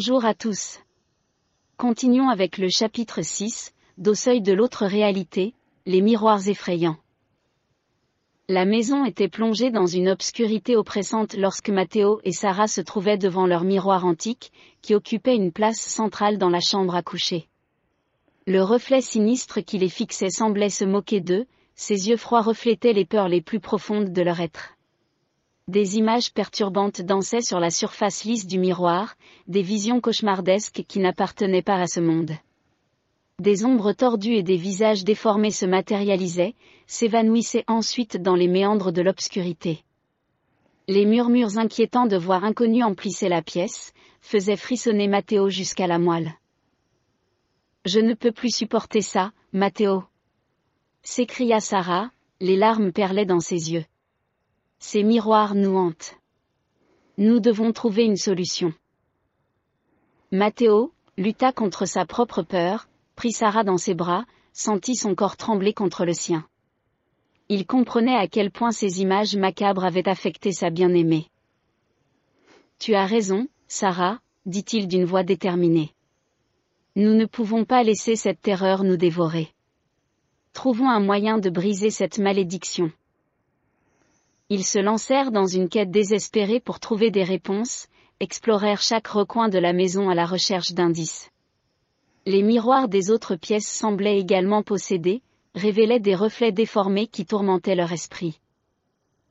Bonjour à tous. Continuons avec le chapitre 6, d'au seuil de l'autre réalité, les miroirs effrayants. La maison était plongée dans une obscurité oppressante lorsque Matteo et Sarah se trouvaient devant leur miroir antique, qui occupait une place centrale dans la chambre à coucher. Le reflet sinistre qui les fixait semblait se moquer d'eux, ses yeux froids reflétaient les peurs les plus profondes de leur être. Des images perturbantes dansaient sur la surface lisse du miroir, des visions cauchemardesques qui n'appartenaient pas à ce monde. Des ombres tordues et des visages déformés se matérialisaient, s'évanouissaient ensuite dans les méandres de l'obscurité. Les murmures inquiétants de voix inconnues emplissaient la pièce, faisaient frissonner Mathéo jusqu'à la moelle. Je ne peux plus supporter ça, Mathéo. S'écria Sarah, les larmes perlaient dans ses yeux. Ces miroirs nous hantent. Nous devons trouver une solution. Mathéo, lutta contre sa propre peur, prit Sarah dans ses bras, sentit son corps trembler contre le sien. Il comprenait à quel point ces images macabres avaient affecté sa bien-aimée. Tu as raison, Sarah, dit-il d'une voix déterminée. Nous ne pouvons pas laisser cette terreur nous dévorer. Trouvons un moyen de briser cette malédiction. Ils se lancèrent dans une quête désespérée pour trouver des réponses, explorèrent chaque recoin de la maison à la recherche d'indices. Les miroirs des autres pièces semblaient également possédés, révélaient des reflets déformés qui tourmentaient leur esprit.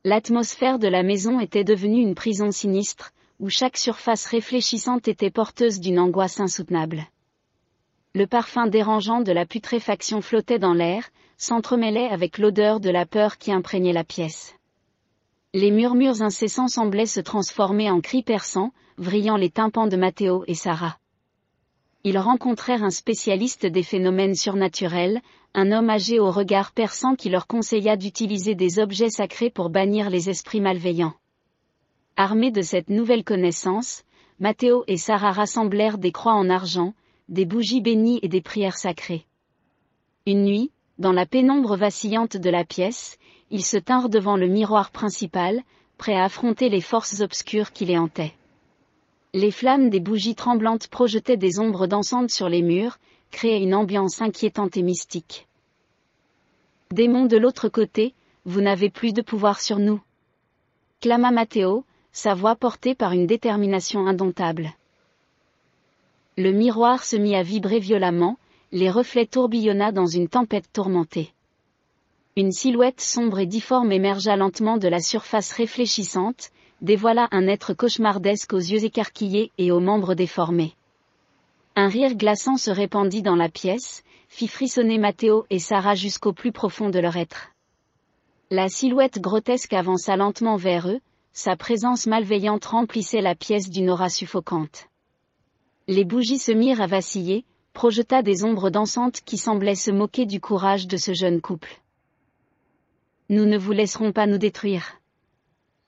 L'atmosphère de la maison était devenue une prison sinistre, où chaque surface réfléchissante était porteuse d'une angoisse insoutenable. Le parfum dérangeant de la putréfaction flottait dans l'air, s'entremêlait avec l'odeur de la peur qui imprégnait la pièce. Les murmures incessants semblaient se transformer en cris perçants, vrillant les tympans de Mathéo et Sarah. Ils rencontrèrent un spécialiste des phénomènes surnaturels, un homme âgé au regard perçant qui leur conseilla d'utiliser des objets sacrés pour bannir les esprits malveillants. Armés de cette nouvelle connaissance, Mathéo et Sarah rassemblèrent des croix en argent, des bougies bénies et des prières sacrées. Une nuit, dans la pénombre vacillante de la pièce, ils se tinrent devant le miroir principal, prêts à affronter les forces obscures qui les hantaient. Les flammes des bougies tremblantes projetaient des ombres dansantes sur les murs, créaient une ambiance inquiétante et mystique. Démons de l'autre côté, vous n'avez plus de pouvoir sur nous. Clama Matteo, sa voix portée par une détermination indomptable. Le miroir se mit à vibrer violemment, les reflets tourbillonna dans une tempête tourmentée. Une silhouette sombre et difforme émergea lentement de la surface réfléchissante, dévoila un être cauchemardesque aux yeux écarquillés et aux membres déformés. Un rire glaçant se répandit dans la pièce, fit frissonner Mathéo et Sarah jusqu'au plus profond de leur être. La silhouette grotesque avança lentement vers eux, sa présence malveillante remplissait la pièce d'une aura suffocante. Les bougies se mirent à vaciller, projeta des ombres dansantes qui semblaient se moquer du courage de ce jeune couple. Nous ne vous laisserons pas nous détruire.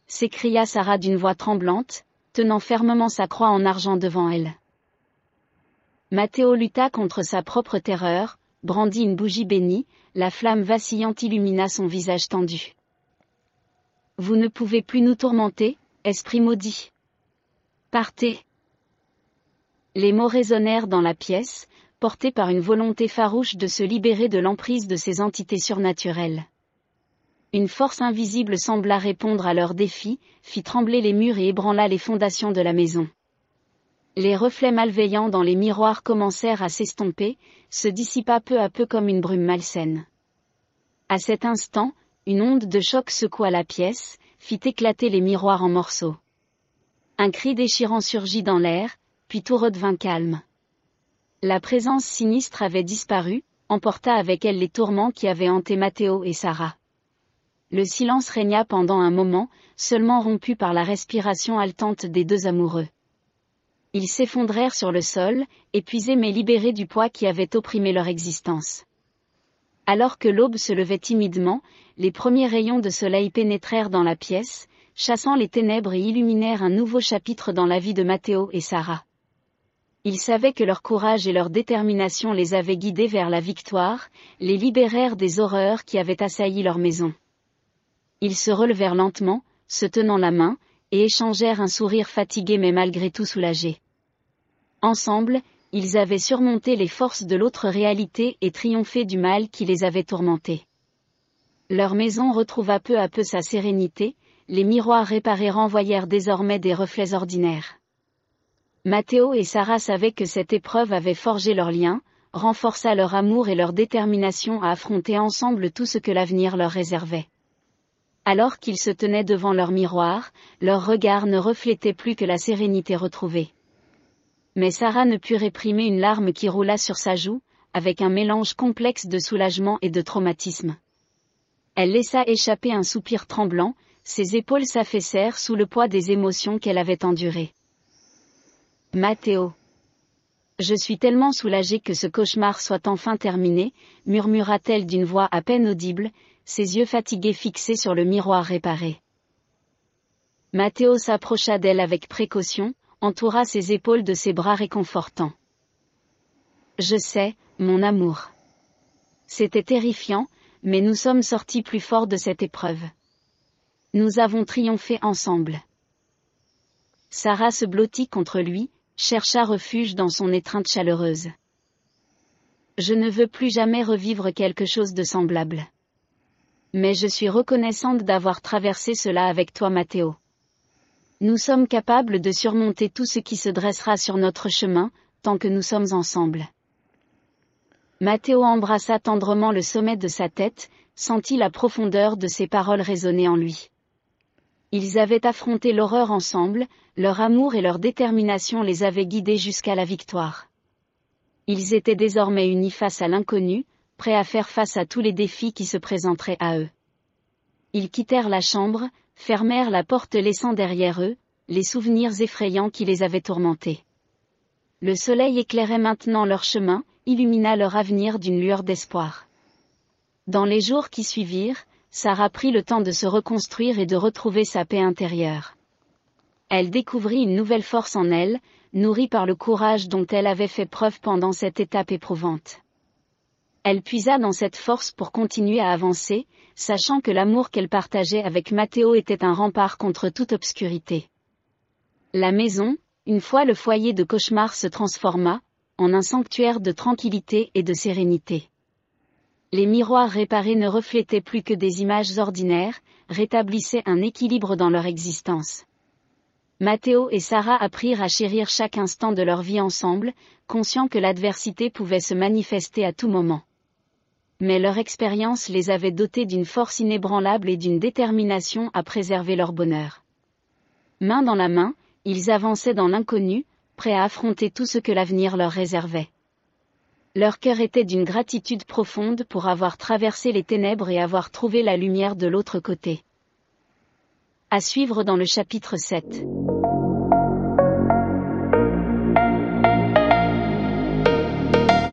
s'écria Sarah d'une voix tremblante, tenant fermement sa croix en argent devant elle. Mathéo lutta contre sa propre terreur, brandit une bougie bénie, la flamme vacillante illumina son visage tendu. Vous ne pouvez plus nous tourmenter, esprit maudit. Partez. Les mots résonnèrent dans la pièce, portés par une volonté farouche de se libérer de l'emprise de ces entités surnaturelles. Une force invisible sembla répondre à leur défi, fit trembler les murs et ébranla les fondations de la maison. Les reflets malveillants dans les miroirs commencèrent à s'estomper, se dissipa peu à peu comme une brume malsaine. À cet instant, une onde de choc secoua la pièce, fit éclater les miroirs en morceaux. Un cri déchirant surgit dans l'air, puis tout redevint calme. La présence sinistre avait disparu, emporta avec elle les tourments qui avaient hanté Mathéo et Sarah. Le silence régna pendant un moment, seulement rompu par la respiration haletante des deux amoureux. Ils s'effondrèrent sur le sol, épuisés mais libérés du poids qui avait opprimé leur existence. Alors que l'aube se levait timidement, les premiers rayons de soleil pénétrèrent dans la pièce, chassant les ténèbres et illuminèrent un nouveau chapitre dans la vie de Mathéo et Sarah. Ils savaient que leur courage et leur détermination les avaient guidés vers la victoire, les libérèrent des horreurs qui avaient assailli leur maison. Ils se relevèrent lentement, se tenant la main, et échangèrent un sourire fatigué mais malgré tout soulagé. Ensemble, ils avaient surmonté les forces de l'autre réalité et triomphé du mal qui les avait tourmentés. Leur maison retrouva peu à peu sa sérénité, les miroirs réparés renvoyèrent désormais des reflets ordinaires. Mathéo et Sarah savaient que cette épreuve avait forgé leur lien, renforça leur amour et leur détermination à affronter ensemble tout ce que l'avenir leur réservait. Alors qu'ils se tenaient devant leur miroir, leur regard ne reflétait plus que la sérénité retrouvée. Mais Sarah ne put réprimer une larme qui roula sur sa joue, avec un mélange complexe de soulagement et de traumatisme. Elle laissa échapper un soupir tremblant, ses épaules s'affaissèrent sous le poids des émotions qu'elle avait endurées. Mathéo. Je suis tellement soulagée que ce cauchemar soit enfin terminé, murmura-t-elle d'une voix à peine audible, ses yeux fatigués fixés sur le miroir réparé. Mathéo s'approcha d'elle avec précaution, entoura ses épaules de ses bras réconfortants. Je sais, mon amour. C'était terrifiant, mais nous sommes sortis plus forts de cette épreuve. Nous avons triomphé ensemble. Sarah se blottit contre lui, chercha refuge dans son étreinte chaleureuse. Je ne veux plus jamais revivre quelque chose de semblable. Mais je suis reconnaissante d'avoir traversé cela avec toi Mathéo. Nous sommes capables de surmonter tout ce qui se dressera sur notre chemin, tant que nous sommes ensemble. Mathéo embrassa tendrement le sommet de sa tête, sentit la profondeur de ses paroles résonner en lui. Ils avaient affronté l'horreur ensemble, leur amour et leur détermination les avaient guidés jusqu'à la victoire. Ils étaient désormais unis face à l'inconnu, prêts à faire face à tous les défis qui se présenteraient à eux. Ils quittèrent la chambre, fermèrent la porte laissant derrière eux, les souvenirs effrayants qui les avaient tourmentés. Le soleil éclairait maintenant leur chemin, illumina leur avenir d'une lueur d'espoir. Dans les jours qui suivirent, Sarah prit le temps de se reconstruire et de retrouver sa paix intérieure. Elle découvrit une nouvelle force en elle, nourrie par le courage dont elle avait fait preuve pendant cette étape éprouvante. Elle puisa dans cette force pour continuer à avancer, sachant que l'amour qu'elle partageait avec Mathéo était un rempart contre toute obscurité. La maison, une fois le foyer de cauchemar se transforma, en un sanctuaire de tranquillité et de sérénité. Les miroirs réparés ne reflétaient plus que des images ordinaires, rétablissaient un équilibre dans leur existence. Mathéo et Sarah apprirent à chérir chaque instant de leur vie ensemble, conscients que l'adversité pouvait se manifester à tout moment. Mais leur expérience les avait dotés d'une force inébranlable et d'une détermination à préserver leur bonheur. Main dans la main, ils avançaient dans l'inconnu, prêts à affronter tout ce que l'avenir leur réservait. Leur cœur était d'une gratitude profonde pour avoir traversé les ténèbres et avoir trouvé la lumière de l'autre côté. À suivre dans le chapitre 7.